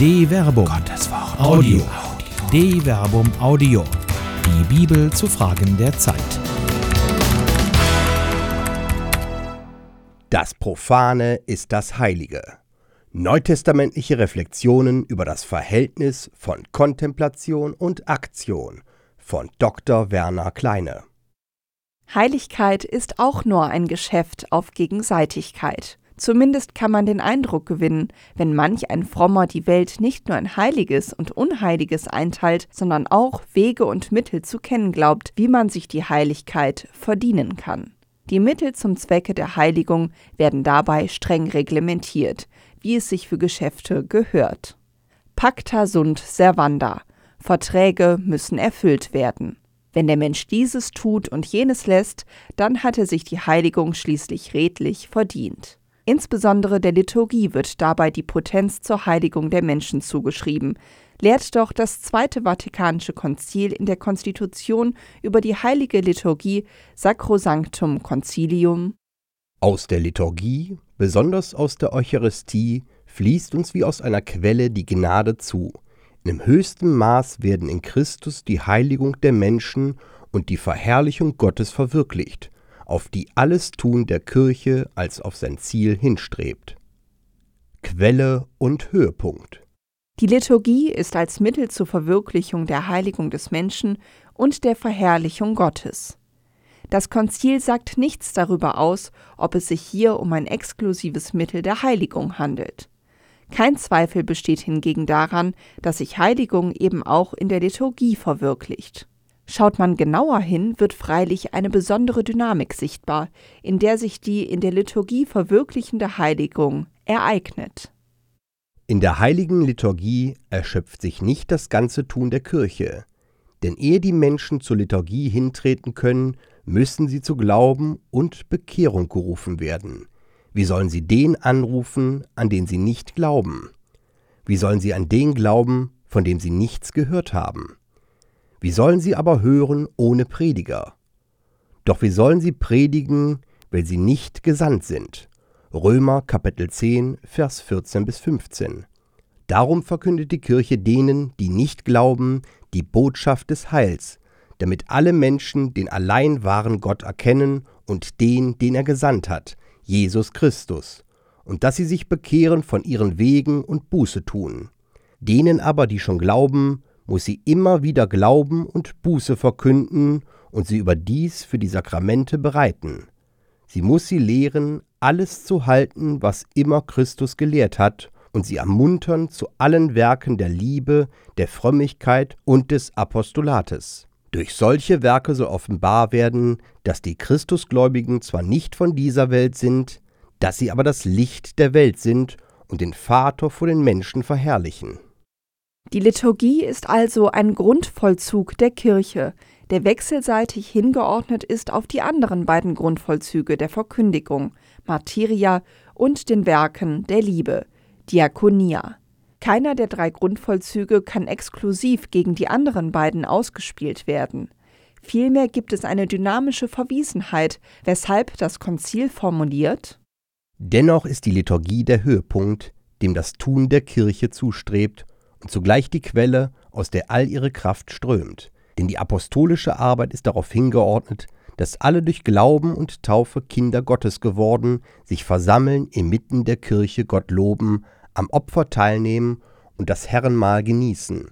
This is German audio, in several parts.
De Verbum. Gottes Wort. Audio. De Verbum Audio. Die Bibel zu Fragen der Zeit. Das Profane ist das Heilige. Neutestamentliche Reflexionen über das Verhältnis von Kontemplation und Aktion von Dr. Werner Kleine. Heiligkeit ist auch nur ein Geschäft auf Gegenseitigkeit. Zumindest kann man den Eindruck gewinnen, wenn manch ein Frommer die Welt nicht nur in Heiliges und Unheiliges einteilt, sondern auch Wege und Mittel zu kennen glaubt, wie man sich die Heiligkeit verdienen kann. Die Mittel zum Zwecke der Heiligung werden dabei streng reglementiert, wie es sich für Geschäfte gehört. Pacta sunt servanda. Verträge müssen erfüllt werden. Wenn der Mensch dieses tut und jenes lässt, dann hat er sich die Heiligung schließlich redlich verdient. Insbesondere der Liturgie wird dabei die Potenz zur Heiligung der Menschen zugeschrieben, lehrt doch das Zweite Vatikanische Konzil in der Konstitution über die heilige Liturgie Sacrosanctum Concilium. Aus der Liturgie, besonders aus der Eucharistie, fließt uns wie aus einer Quelle die Gnade zu. In höchstem Maß werden in Christus die Heiligung der Menschen und die Verherrlichung Gottes verwirklicht auf die alles Tun der Kirche als auf sein Ziel hinstrebt. Quelle und Höhepunkt Die Liturgie ist als Mittel zur Verwirklichung der Heiligung des Menschen und der Verherrlichung Gottes. Das Konzil sagt nichts darüber aus, ob es sich hier um ein exklusives Mittel der Heiligung handelt. Kein Zweifel besteht hingegen daran, dass sich Heiligung eben auch in der Liturgie verwirklicht. Schaut man genauer hin, wird freilich eine besondere Dynamik sichtbar, in der sich die in der Liturgie verwirklichende Heiligung ereignet. In der heiligen Liturgie erschöpft sich nicht das ganze Tun der Kirche, denn ehe die Menschen zur Liturgie hintreten können, müssen sie zu Glauben und Bekehrung gerufen werden. Wie sollen sie den anrufen, an den sie nicht glauben? Wie sollen sie an den glauben, von dem sie nichts gehört haben? Wie sollen sie aber hören ohne Prediger? Doch wie sollen sie predigen, weil sie nicht gesandt sind? Römer Kapitel 10, Vers 14 bis 15. Darum verkündet die Kirche denen, die nicht glauben, die Botschaft des Heils, damit alle Menschen den allein wahren Gott erkennen und den, den er gesandt hat, Jesus Christus, und dass sie sich bekehren von ihren Wegen und Buße tun. Denen aber, die schon glauben, muss sie immer wieder Glauben und Buße verkünden und sie überdies für die Sakramente bereiten. Sie muss sie lehren, alles zu halten, was immer Christus gelehrt hat, und sie ermuntern zu allen Werken der Liebe, der Frömmigkeit und des Apostolates. Durch solche Werke soll offenbar werden, dass die Christusgläubigen zwar nicht von dieser Welt sind, dass sie aber das Licht der Welt sind und den Vater vor den Menschen verherrlichen. Die Liturgie ist also ein Grundvollzug der Kirche, der wechselseitig hingeordnet ist auf die anderen beiden Grundvollzüge der Verkündigung, Martyria und den Werken der Liebe, Diakonia. Keiner der drei Grundvollzüge kann exklusiv gegen die anderen beiden ausgespielt werden. Vielmehr gibt es eine dynamische Verwiesenheit, weshalb das Konzil formuliert Dennoch ist die Liturgie der Höhepunkt, dem das Tun der Kirche zustrebt und zugleich die Quelle, aus der all ihre Kraft strömt. Denn die apostolische Arbeit ist darauf hingeordnet, dass alle durch Glauben und Taufe Kinder Gottes geworden, sich versammeln, inmitten der Kirche Gott loben, am Opfer teilnehmen und das Herrenmahl genießen.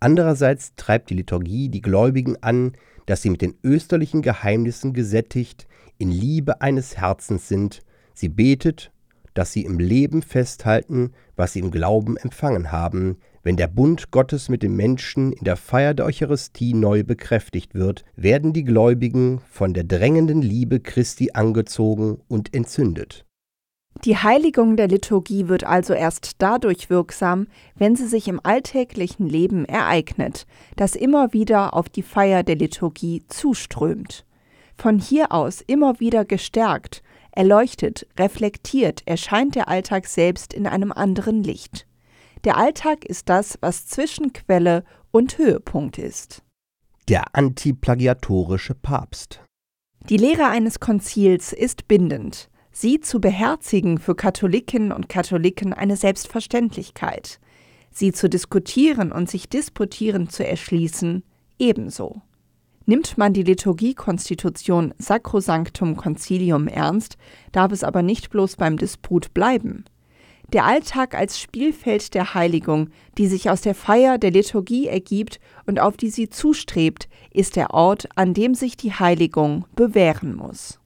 Andererseits treibt die Liturgie die Gläubigen an, dass sie mit den österlichen Geheimnissen gesättigt, in Liebe eines Herzens sind, sie betet, dass sie im Leben festhalten, was sie im Glauben empfangen haben, wenn der Bund Gottes mit den Menschen in der Feier der Eucharistie neu bekräftigt wird, werden die Gläubigen von der drängenden Liebe Christi angezogen und entzündet. Die Heiligung der Liturgie wird also erst dadurch wirksam, wenn sie sich im alltäglichen Leben ereignet, das immer wieder auf die Feier der Liturgie zuströmt. Von hier aus immer wieder gestärkt, erleuchtet, reflektiert erscheint der Alltag selbst in einem anderen Licht. Der Alltag ist das, was zwischen Quelle und Höhepunkt ist. Der antiplagiatorische Papst. Die Lehre eines Konzils ist bindend. Sie zu beherzigen für Katholikinnen und Katholiken eine Selbstverständlichkeit. sie zu diskutieren und sich disputieren zu erschließen, ebenso. Nimmt man die Liturgiekonstitution Sacrosanctum Concilium ernst, darf es aber nicht bloß beim Disput bleiben. Der Alltag als Spielfeld der Heiligung, die sich aus der Feier der Liturgie ergibt und auf die sie zustrebt, ist der Ort, an dem sich die Heiligung bewähren muss.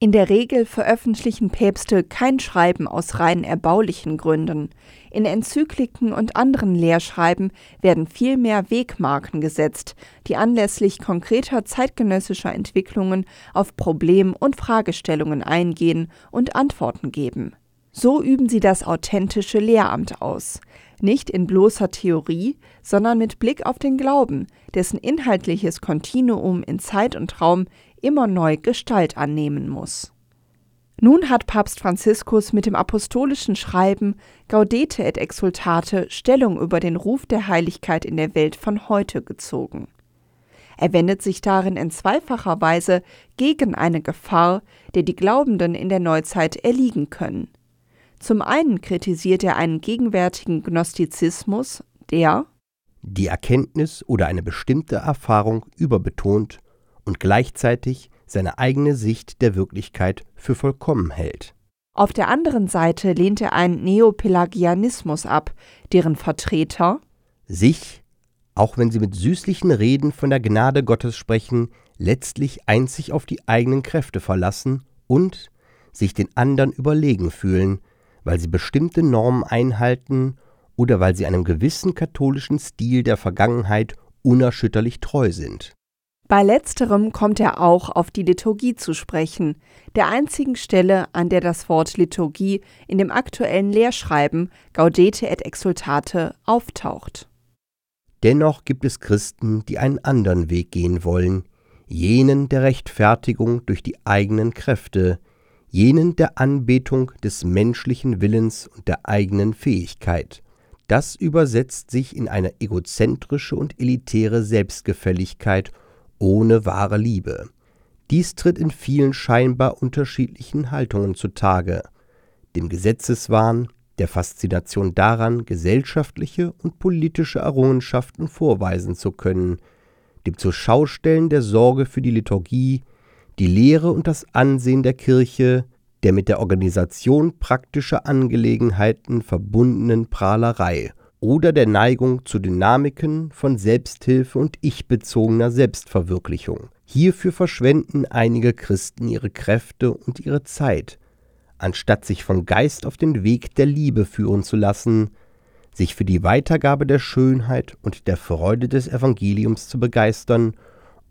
In der Regel veröffentlichen Päpste kein Schreiben aus rein erbaulichen Gründen. In Enzykliken und anderen Lehrschreiben werden vielmehr Wegmarken gesetzt, die anlässlich konkreter zeitgenössischer Entwicklungen auf Problem- und Fragestellungen eingehen und Antworten geben. So üben sie das authentische Lehramt aus, nicht in bloßer Theorie, sondern mit Blick auf den Glauben, dessen inhaltliches Kontinuum in Zeit und Raum immer neu Gestalt annehmen muss. Nun hat Papst Franziskus mit dem apostolischen Schreiben Gaudete et Exultate Stellung über den Ruf der Heiligkeit in der Welt von heute gezogen. Er wendet sich darin in zweifacher Weise gegen eine Gefahr, der die Glaubenden in der Neuzeit erliegen können. Zum einen kritisiert er einen gegenwärtigen Gnostizismus, der die Erkenntnis oder eine bestimmte Erfahrung überbetont und gleichzeitig seine eigene Sicht der Wirklichkeit für vollkommen hält. Auf der anderen Seite lehnt er einen Neopelagianismus ab, deren Vertreter sich, auch wenn sie mit süßlichen Reden von der Gnade Gottes sprechen, letztlich einzig auf die eigenen Kräfte verlassen und sich den anderen überlegen fühlen, weil sie bestimmte Normen einhalten oder weil sie einem gewissen katholischen Stil der Vergangenheit unerschütterlich treu sind. Bei letzterem kommt er auch auf die Liturgie zu sprechen, der einzigen Stelle, an der das Wort Liturgie in dem aktuellen Lehrschreiben Gaudete et Exultate auftaucht. Dennoch gibt es Christen, die einen anderen Weg gehen wollen, jenen der Rechtfertigung durch die eigenen Kräfte, jenen der Anbetung des menschlichen Willens und der eigenen Fähigkeit. Das übersetzt sich in eine egozentrische und elitäre Selbstgefälligkeit ohne wahre Liebe. Dies tritt in vielen scheinbar unterschiedlichen Haltungen zutage, dem Gesetzeswahn, der Faszination daran, gesellschaftliche und politische Errungenschaften vorweisen zu können, dem Zurschaustellen der Sorge für die Liturgie, die Lehre und das Ansehen der Kirche, der mit der Organisation praktischer Angelegenheiten verbundenen Prahlerei oder der Neigung zu Dynamiken von Selbsthilfe und ich-bezogener Selbstverwirklichung. Hierfür verschwenden einige Christen ihre Kräfte und ihre Zeit, anstatt sich vom Geist auf den Weg der Liebe führen zu lassen, sich für die Weitergabe der Schönheit und der Freude des Evangeliums zu begeistern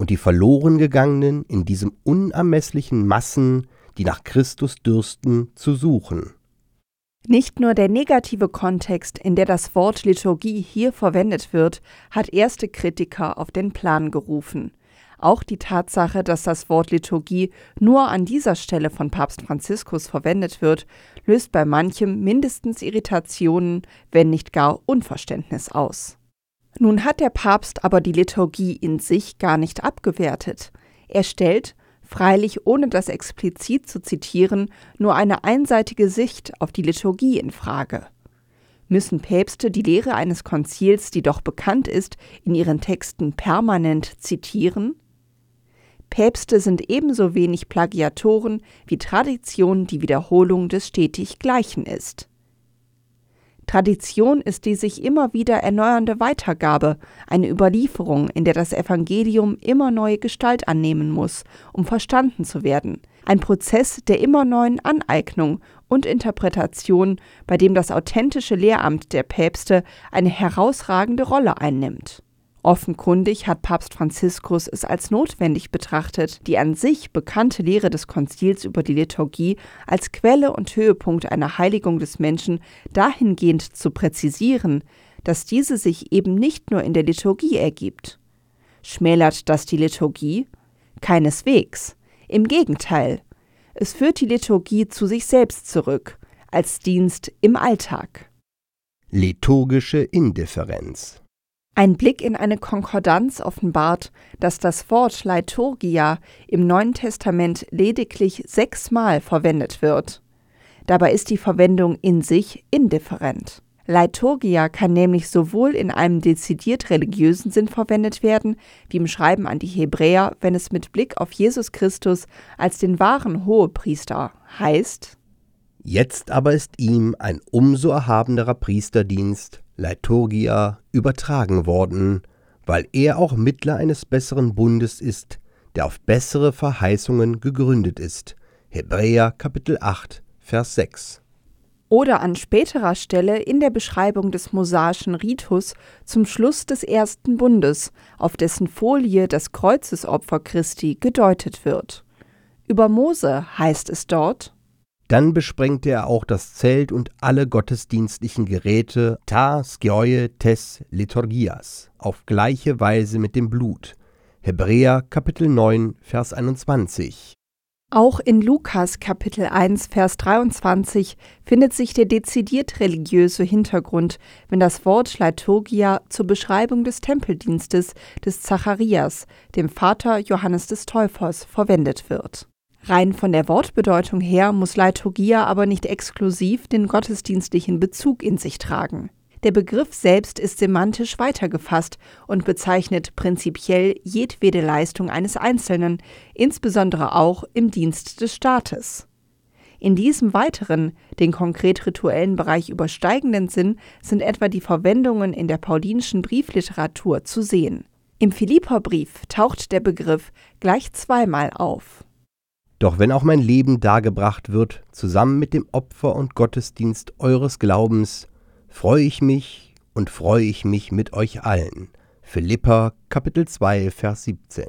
und die verloren gegangenen in diesem unermesslichen Massen, die nach Christus dürsten, zu suchen. Nicht nur der negative Kontext, in der das Wort Liturgie hier verwendet wird, hat erste Kritiker auf den Plan gerufen. Auch die Tatsache, dass das Wort Liturgie nur an dieser Stelle von Papst Franziskus verwendet wird, löst bei manchem mindestens Irritationen, wenn nicht gar Unverständnis aus. Nun hat der Papst aber die Liturgie in sich gar nicht abgewertet. Er stellt, freilich ohne das explizit zu zitieren, nur eine einseitige Sicht auf die Liturgie in Frage. Müssen Päpste die Lehre eines Konzils, die doch bekannt ist, in ihren Texten permanent zitieren? Päpste sind ebenso wenig Plagiatoren wie Tradition die Wiederholung des stetig Gleichen ist. Tradition ist die sich immer wieder erneuernde Weitergabe, eine Überlieferung, in der das Evangelium immer neue Gestalt annehmen muss, um verstanden zu werden, ein Prozess der immer neuen Aneignung und Interpretation, bei dem das authentische Lehramt der Päpste eine herausragende Rolle einnimmt. Offenkundig hat Papst Franziskus es als notwendig betrachtet, die an sich bekannte Lehre des Konzils über die Liturgie als Quelle und Höhepunkt einer Heiligung des Menschen dahingehend zu präzisieren, dass diese sich eben nicht nur in der Liturgie ergibt. Schmälert das die Liturgie? Keineswegs. Im Gegenteil. Es führt die Liturgie zu sich selbst zurück, als Dienst im Alltag. Liturgische Indifferenz ein Blick in eine Konkordanz offenbart, dass das Wort Liturgia im Neuen Testament lediglich sechsmal verwendet wird. Dabei ist die Verwendung in sich indifferent. Liturgia kann nämlich sowohl in einem dezidiert religiösen Sinn verwendet werden, wie im Schreiben an die Hebräer, wenn es mit Blick auf Jesus Christus als den wahren Hohepriester heißt, Jetzt aber ist ihm ein umso erhabenerer Priesterdienst, Liturgia, übertragen worden, weil er auch Mittler eines besseren Bundes ist, der auf bessere Verheißungen gegründet ist. Hebräer Kapitel 8, Vers 6 oder an späterer Stelle in der Beschreibung des mosaischen Ritus zum Schluss des ersten Bundes, auf dessen Folie das Kreuzesopfer Christi gedeutet wird. Über Mose heißt es dort, dann besprengte er auch das Zelt und alle gottesdienstlichen Geräte ta skioie tes liturgias auf gleiche Weise mit dem Blut. Hebräer Kapitel 9 Vers 21 auch in Lukas Kapitel 1 Vers 23 findet sich der dezidiert religiöse Hintergrund, wenn das Wort Liturgia zur Beschreibung des Tempeldienstes des Zacharias, dem Vater Johannes des Täufers, verwendet wird. Rein von der Wortbedeutung her muss Liturgia aber nicht exklusiv den gottesdienstlichen Bezug in sich tragen. Der Begriff selbst ist semantisch weitergefasst und bezeichnet prinzipiell jedwede Leistung eines Einzelnen, insbesondere auch im Dienst des Staates. In diesem weiteren, den konkret rituellen Bereich übersteigenden Sinn sind etwa die Verwendungen in der paulinischen Briefliteratur zu sehen. Im Philipperbrief taucht der Begriff gleich zweimal auf. Doch wenn auch mein Leben dargebracht wird, zusammen mit dem Opfer und Gottesdienst eures Glaubens, freue ich mich und freue ich mich mit euch allen. Philippa Kapitel 2 Vers 17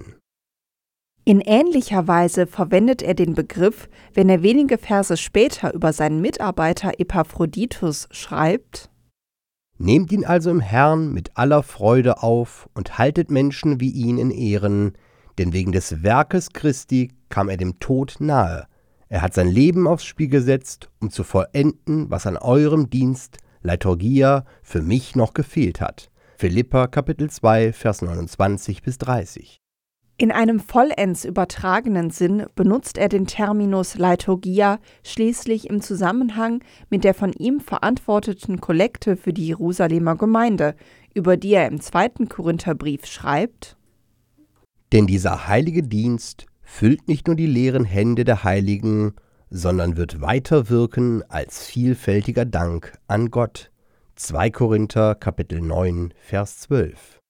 in ähnlicher Weise verwendet er den Begriff, wenn er wenige Verse später über seinen Mitarbeiter Epaphroditus schreibt: Nehmt ihn also im Herrn mit aller Freude auf und haltet Menschen wie ihn in Ehren, denn wegen des Werkes Christi kam er dem Tod nahe. Er hat sein Leben aufs Spiel gesetzt, um zu vollenden, was an eurem Dienst Liturgia für mich noch gefehlt hat. Philippa Kapitel 2 Vers 29 bis 30. In einem vollends übertragenen Sinn benutzt er den Terminus Liturgia schließlich im Zusammenhang mit der von ihm verantworteten Kollekte für die Jerusalemer Gemeinde, über die er im zweiten Korintherbrief schreibt: Denn dieser heilige Dienst füllt nicht nur die leeren Hände der Heiligen, sondern wird weiter wirken als vielfältiger Dank an Gott. 2 Korinther Kapitel 9 Vers 12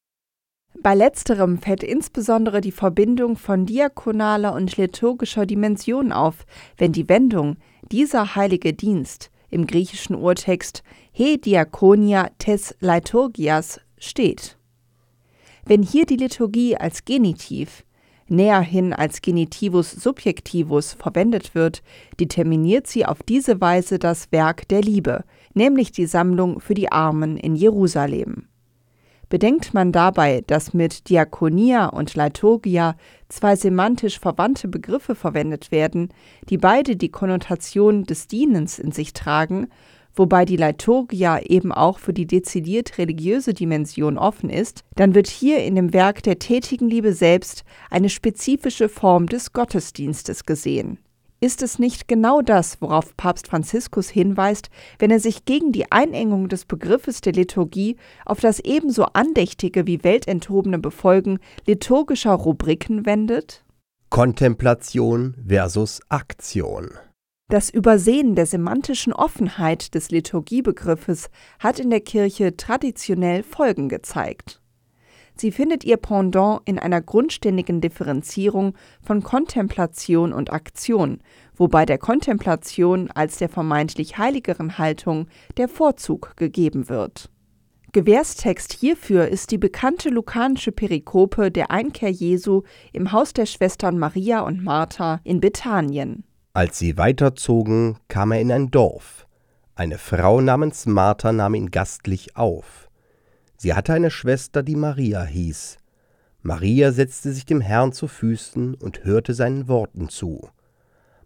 bei letzterem fällt insbesondere die Verbindung von diakonaler und liturgischer Dimension auf, wenn die Wendung dieser heilige Dienst im griechischen Urtext He diakonia tes liturgias steht. Wenn hier die Liturgie als Genitiv näherhin als Genitivus subjectivus verwendet wird, determiniert sie auf diese Weise das Werk der Liebe, nämlich die Sammlung für die Armen in Jerusalem. Bedenkt man dabei, dass mit Diakonia und Liturgia zwei semantisch verwandte Begriffe verwendet werden, die beide die Konnotation des Dienens in sich tragen, wobei die Liturgia eben auch für die dezidiert religiöse Dimension offen ist, dann wird hier in dem Werk der tätigen Liebe selbst eine spezifische Form des Gottesdienstes gesehen. Ist es nicht genau das, worauf Papst Franziskus hinweist, wenn er sich gegen die Einengung des Begriffes der Liturgie auf das ebenso andächtige wie weltenthobene Befolgen liturgischer Rubriken wendet? Kontemplation versus Aktion. Das Übersehen der semantischen Offenheit des Liturgiebegriffes hat in der Kirche traditionell Folgen gezeigt. Sie findet ihr Pendant in einer grundständigen Differenzierung von Kontemplation und Aktion, wobei der Kontemplation als der vermeintlich heiligeren Haltung der Vorzug gegeben wird. Gewährstext hierfür ist die bekannte lukanische Perikope der Einkehr Jesu im Haus der Schwestern Maria und Martha in Bethanien. Als sie weiterzogen, kam er in ein Dorf. Eine Frau namens Martha nahm ihn gastlich auf. Sie hatte eine Schwester, die Maria hieß. Maria setzte sich dem Herrn zu Füßen und hörte seinen Worten zu.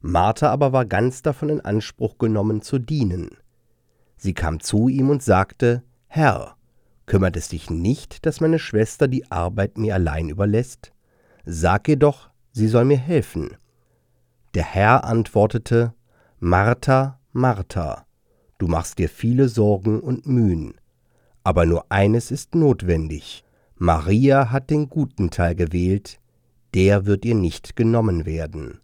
Martha aber war ganz davon in Anspruch genommen zu dienen. Sie kam zu ihm und sagte, Herr, kümmert es dich nicht, dass meine Schwester die Arbeit mir allein überlässt? Sag ihr doch, sie soll mir helfen. Der Herr antwortete, Martha, Martha, du machst dir viele Sorgen und Mühen. Aber nur eines ist notwendig. Maria hat den guten Teil gewählt, der wird ihr nicht genommen werden.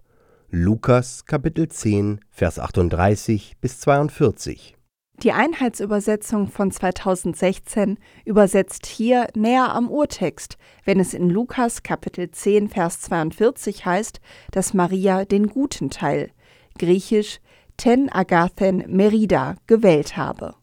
Lukas Kapitel 10, Vers 38 bis 42. Die Einheitsübersetzung von 2016 übersetzt hier näher am Urtext, wenn es in Lukas Kapitel 10 Vers 42 heißt, dass Maria den guten Teil, griechisch ten agathen merida, gewählt habe.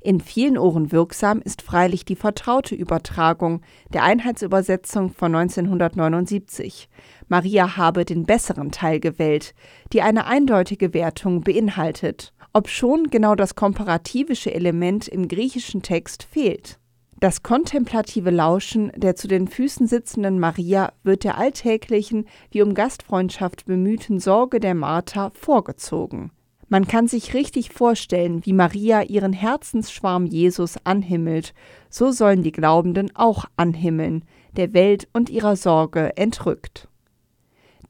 In vielen Ohren wirksam ist freilich die vertraute Übertragung der Einheitsübersetzung von 1979. Maria habe den besseren Teil gewählt, die eine eindeutige Wertung beinhaltet, obschon genau das komparativische Element im griechischen Text fehlt. Das kontemplative Lauschen der zu den Füßen sitzenden Maria wird der alltäglichen wie um Gastfreundschaft bemühten Sorge der Martha vorgezogen. Man kann sich richtig vorstellen, wie Maria ihren Herzensschwarm Jesus anhimmelt, so sollen die Glaubenden auch anhimmeln, der Welt und ihrer Sorge entrückt.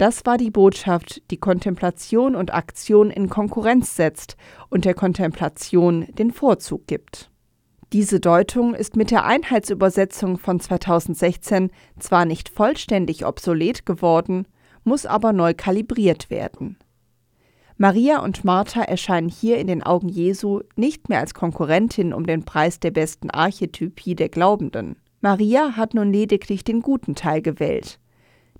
Das war die Botschaft, die Kontemplation und Aktion in Konkurrenz setzt und der Kontemplation den Vorzug gibt. Diese Deutung ist mit der Einheitsübersetzung von 2016 zwar nicht vollständig obsolet geworden, muss aber neu kalibriert werden. Maria und Martha erscheinen hier in den Augen Jesu nicht mehr als Konkurrentin um den Preis der besten Archetypie der Glaubenden. Maria hat nun lediglich den guten Teil gewählt.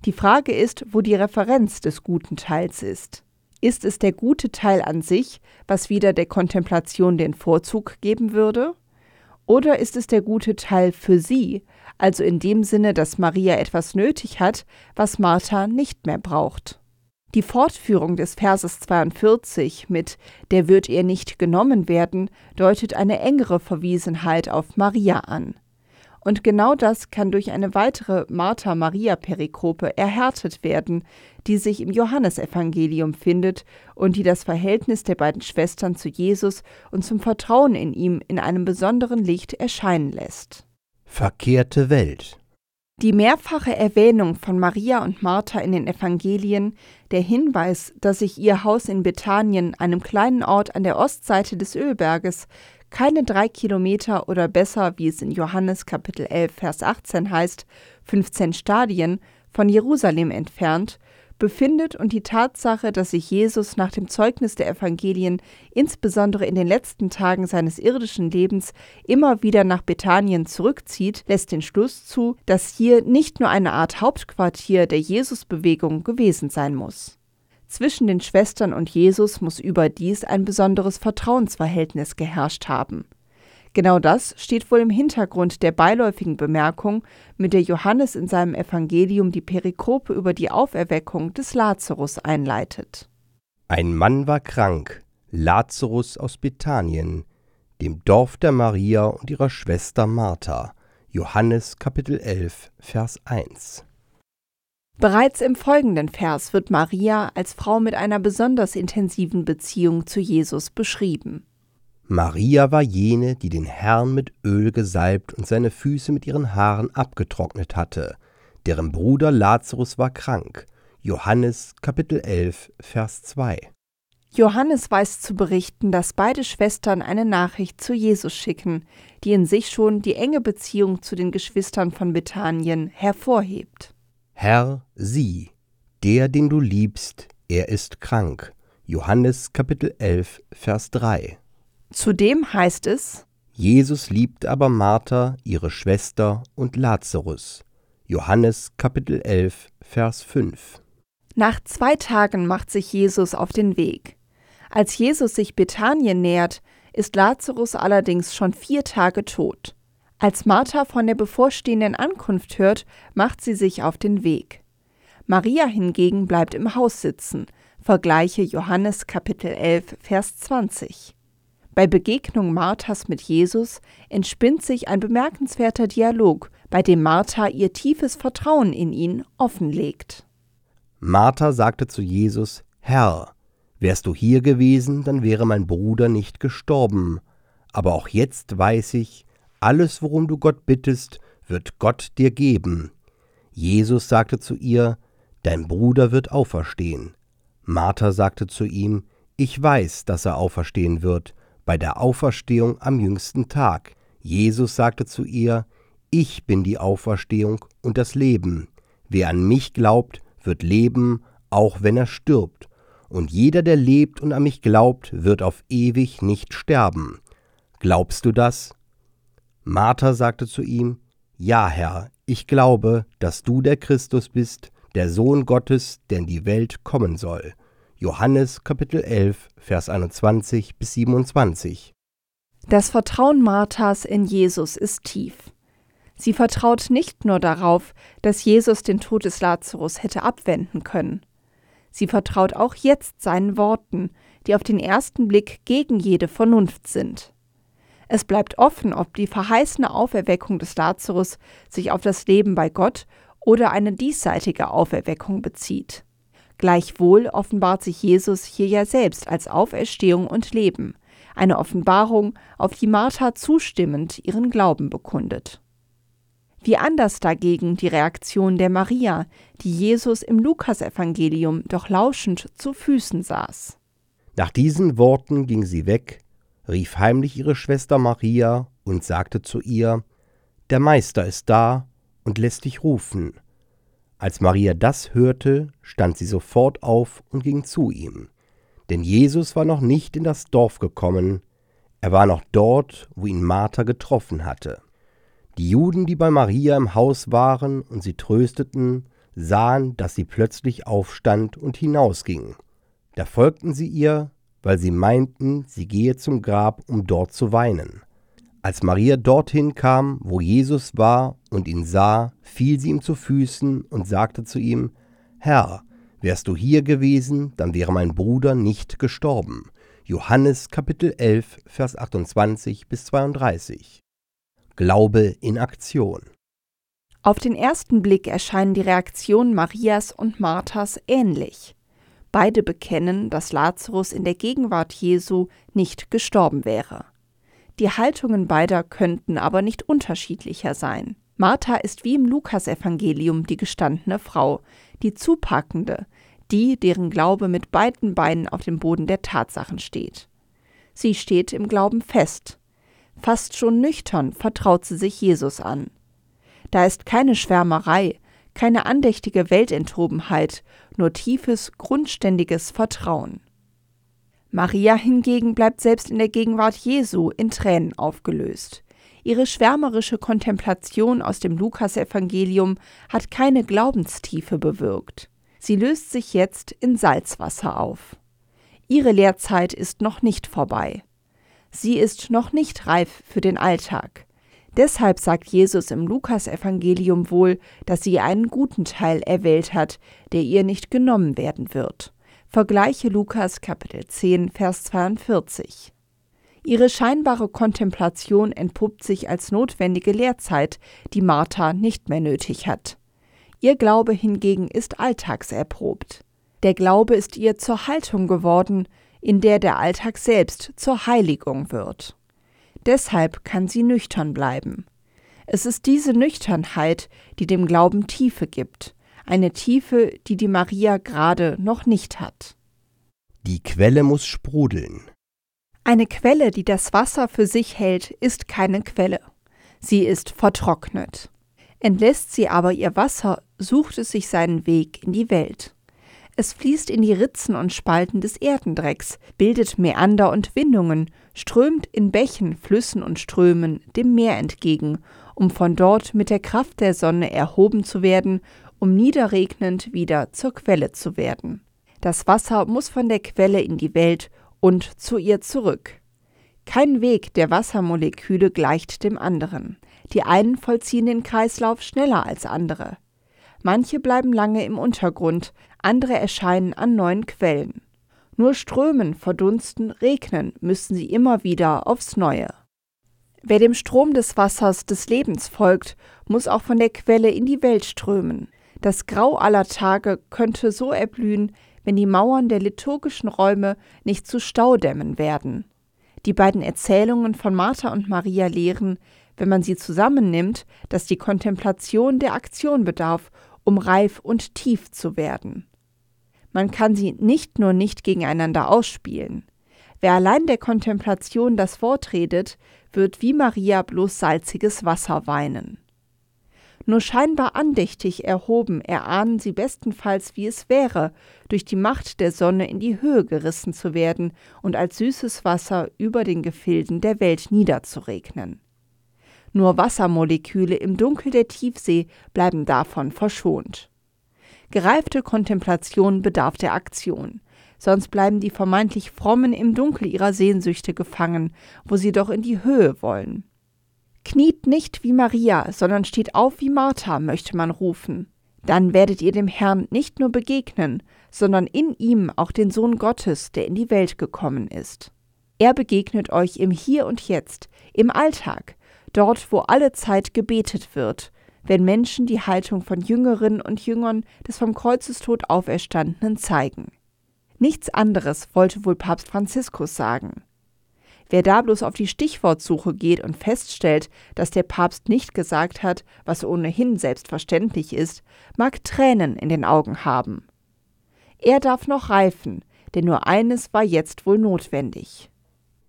Die Frage ist, wo die Referenz des guten Teils ist. Ist es der gute Teil an sich, was wieder der Kontemplation den Vorzug geben würde? Oder ist es der gute Teil für sie, also in dem Sinne, dass Maria etwas nötig hat, was Martha nicht mehr braucht? Die Fortführung des Verses 42 mit Der wird ihr nicht genommen werden deutet eine engere Verwiesenheit auf Maria an. Und genau das kann durch eine weitere Martha-Maria-Perikope erhärtet werden, die sich im Johannesevangelium findet und die das Verhältnis der beiden Schwestern zu Jesus und zum Vertrauen in ihm in einem besonderen Licht erscheinen lässt. Verkehrte Welt die mehrfache Erwähnung von Maria und Martha in den Evangelien, der Hinweis, dass sich ihr Haus in Bethanien, einem kleinen Ort an der Ostseite des Ölberges, keine drei Kilometer oder besser, wie es in Johannes Kapitel 11, Vers 18 heißt, 15 Stadien von Jerusalem entfernt, befindet und die Tatsache, dass sich Jesus nach dem Zeugnis der Evangelien insbesondere in den letzten Tagen seines irdischen Lebens immer wieder nach Bethanien zurückzieht, lässt den Schluss zu, dass hier nicht nur eine Art Hauptquartier der Jesusbewegung gewesen sein muss. Zwischen den Schwestern und Jesus muss überdies ein besonderes Vertrauensverhältnis geherrscht haben. Genau das steht wohl im Hintergrund der beiläufigen Bemerkung, mit der Johannes in seinem Evangelium die Perikope über die Auferweckung des Lazarus einleitet. Ein Mann war krank, Lazarus aus Bethanien, dem Dorf der Maria und ihrer Schwester Martha. Johannes Kapitel 11, Vers 1. Bereits im folgenden Vers wird Maria als Frau mit einer besonders intensiven Beziehung zu Jesus beschrieben. Maria war jene, die den Herrn mit Öl gesalbt und seine Füße mit ihren Haaren abgetrocknet hatte, deren Bruder Lazarus war krank. Johannes Kapitel 11, Vers 2. Johannes weiß zu berichten, dass beide Schwestern eine Nachricht zu Jesus schicken, die in sich schon die enge Beziehung zu den Geschwistern von Bethanien hervorhebt. Herr, sieh, der, den du liebst, er ist krank. Johannes Kapitel 11, Vers 3. Zudem heißt es, Jesus liebt aber Martha, ihre Schwester und Lazarus. Johannes Kapitel 11, Vers 5. Nach zwei Tagen macht sich Jesus auf den Weg. Als Jesus sich Bethanien nähert, ist Lazarus allerdings schon vier Tage tot. Als Martha von der bevorstehenden Ankunft hört, macht sie sich auf den Weg. Maria hingegen bleibt im Haus sitzen. Vergleiche Johannes Kapitel 11, Vers 20. Bei Begegnung Marthas mit Jesus entspinnt sich ein bemerkenswerter Dialog, bei dem Martha ihr tiefes Vertrauen in ihn offenlegt. Martha sagte zu Jesus, Herr, wärst du hier gewesen, dann wäre mein Bruder nicht gestorben. Aber auch jetzt weiß ich, alles, worum du Gott bittest, wird Gott dir geben. Jesus sagte zu ihr, Dein Bruder wird auferstehen. Martha sagte zu ihm, Ich weiß, dass er auferstehen wird, bei der Auferstehung am jüngsten Tag. Jesus sagte zu ihr, Ich bin die Auferstehung und das Leben. Wer an mich glaubt, wird leben, auch wenn er stirbt. Und jeder, der lebt und an mich glaubt, wird auf ewig nicht sterben. Glaubst du das? Martha sagte zu ihm, Ja, Herr, ich glaube, dass du der Christus bist, der Sohn Gottes, der in die Welt kommen soll. Johannes Kapitel 11, Vers 21 bis 27. Das Vertrauen Marthas in Jesus ist tief. Sie vertraut nicht nur darauf, dass Jesus den Tod des Lazarus hätte abwenden können. Sie vertraut auch jetzt seinen Worten, die auf den ersten Blick gegen jede Vernunft sind. Es bleibt offen, ob die verheißene Auferweckung des Lazarus sich auf das Leben bei Gott oder eine diesseitige Auferweckung bezieht. Gleichwohl offenbart sich Jesus hier ja selbst als Auferstehung und Leben, eine Offenbarung, auf die Martha zustimmend ihren Glauben bekundet. Wie anders dagegen die Reaktion der Maria, die Jesus im Lukasevangelium doch lauschend zu Füßen saß. Nach diesen Worten ging sie weg, rief heimlich ihre Schwester Maria und sagte zu ihr, Der Meister ist da und lässt dich rufen. Als Maria das hörte, stand sie sofort auf und ging zu ihm. Denn Jesus war noch nicht in das Dorf gekommen, er war noch dort, wo ihn Martha getroffen hatte. Die Juden, die bei Maria im Haus waren und sie trösteten, sahen, dass sie plötzlich aufstand und hinausging. Da folgten sie ihr, weil sie meinten, sie gehe zum Grab, um dort zu weinen. Als Maria dorthin kam, wo Jesus war und ihn sah, fiel sie ihm zu Füßen und sagte zu ihm, Herr, wärst du hier gewesen, dann wäre mein Bruder nicht gestorben. Johannes Kapitel 11, Vers 28 bis 32. Glaube in Aktion. Auf den ersten Blick erscheinen die Reaktionen Marias und Marthas ähnlich. Beide bekennen, dass Lazarus in der Gegenwart Jesu nicht gestorben wäre. Die Haltungen beider könnten aber nicht unterschiedlicher sein. Martha ist wie im Lukasevangelium die gestandene Frau, die zupackende, die, deren Glaube mit beiden Beinen auf dem Boden der Tatsachen steht. Sie steht im Glauben fest, Fast schon nüchtern vertraut sie sich Jesus an. Da ist keine Schwärmerei, keine andächtige Weltenthobenheit, nur tiefes, grundständiges Vertrauen. Maria hingegen bleibt selbst in der Gegenwart Jesu in Tränen aufgelöst. Ihre schwärmerische Kontemplation aus dem Lukasevangelium hat keine Glaubenstiefe bewirkt. Sie löst sich jetzt in Salzwasser auf. Ihre Lehrzeit ist noch nicht vorbei. Sie ist noch nicht reif für den Alltag. Deshalb sagt Jesus im Lukasevangelium wohl, dass sie einen guten Teil erwählt hat, der ihr nicht genommen werden wird. Vergleiche Lukas Kapitel 10, Vers 42. Ihre scheinbare Kontemplation entpuppt sich als notwendige Lehrzeit, die Martha nicht mehr nötig hat. Ihr Glaube hingegen ist alltagserprobt. Der Glaube ist ihr zur Haltung geworden, in der der Alltag selbst zur Heiligung wird. Deshalb kann sie nüchtern bleiben. Es ist diese Nüchternheit, die dem Glauben Tiefe gibt, eine Tiefe, die die Maria gerade noch nicht hat. Die Quelle muss sprudeln. Eine Quelle, die das Wasser für sich hält, ist keine Quelle. Sie ist vertrocknet. Entlässt sie aber ihr Wasser, sucht es sich seinen Weg in die Welt. Es fließt in die Ritzen und Spalten des Erdendrecks, bildet Mäander und Windungen, strömt in Bächen, Flüssen und Strömen dem Meer entgegen, um von dort mit der Kraft der Sonne erhoben zu werden, um niederregnend wieder zur Quelle zu werden. Das Wasser muss von der Quelle in die Welt und zu ihr zurück. Kein Weg der Wassermoleküle gleicht dem anderen. Die einen vollziehen den Kreislauf schneller als andere. Manche bleiben lange im Untergrund, andere erscheinen an neuen Quellen. Nur strömen, verdunsten, regnen müssen sie immer wieder aufs Neue. Wer dem Strom des Wassers des Lebens folgt, muss auch von der Quelle in die Welt strömen. Das Grau aller Tage könnte so erblühen, wenn die Mauern der liturgischen Räume nicht zu Staudämmen werden. Die beiden Erzählungen von Martha und Maria lehren, wenn man sie zusammennimmt, dass die Kontemplation der Aktion bedarf, um reif und tief zu werden. Man kann sie nicht nur nicht gegeneinander ausspielen. Wer allein der Kontemplation das Wort redet, wird wie Maria bloß salziges Wasser weinen. Nur scheinbar andächtig erhoben erahnen sie bestenfalls, wie es wäre, durch die Macht der Sonne in die Höhe gerissen zu werden und als süßes Wasser über den Gefilden der Welt niederzuregnen. Nur Wassermoleküle im Dunkel der Tiefsee bleiben davon verschont. Gereifte Kontemplation bedarf der Aktion, sonst bleiben die vermeintlich Frommen im Dunkel ihrer Sehnsüchte gefangen, wo sie doch in die Höhe wollen. Kniet nicht wie Maria, sondern steht auf wie Martha, möchte man rufen. Dann werdet ihr dem Herrn nicht nur begegnen, sondern in ihm auch den Sohn Gottes, der in die Welt gekommen ist. Er begegnet euch im Hier und Jetzt, im Alltag, dort wo alle Zeit gebetet wird, wenn Menschen die Haltung von Jüngerinnen und Jüngern des vom Kreuzestod Auferstandenen zeigen. Nichts anderes wollte wohl Papst Franziskus sagen. Wer da bloß auf die Stichwortsuche geht und feststellt, dass der Papst nicht gesagt hat, was ohnehin selbstverständlich ist, mag Tränen in den Augen haben. Er darf noch reifen, denn nur eines war jetzt wohl notwendig.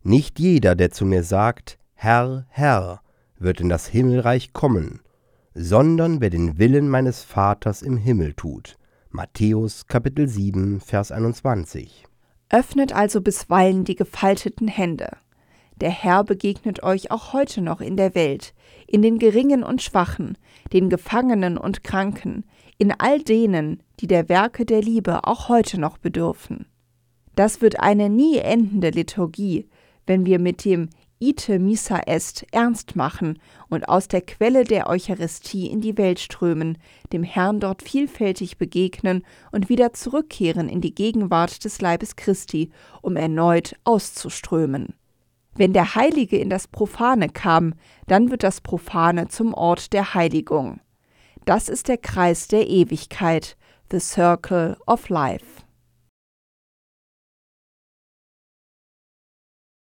Nicht jeder, der zu mir sagt, Herr, Herr, wird in das Himmelreich kommen, sondern wer den Willen meines Vaters im Himmel tut. Matthäus Kapitel 7, Vers 21. Öffnet also bisweilen die gefalteten Hände. Der Herr begegnet euch auch heute noch in der Welt, in den Geringen und Schwachen, den Gefangenen und Kranken, in all denen, die der Werke der Liebe auch heute noch bedürfen. Das wird eine nie endende Liturgie, wenn wir mit dem Ite Missa Est ernst machen und aus der Quelle der Eucharistie in die Welt strömen, dem Herrn dort vielfältig begegnen und wieder zurückkehren in die Gegenwart des Leibes Christi, um erneut auszuströmen. Wenn der Heilige in das Profane kam, dann wird das Profane zum Ort der Heiligung. Das ist der Kreis der Ewigkeit, the Circle of Life.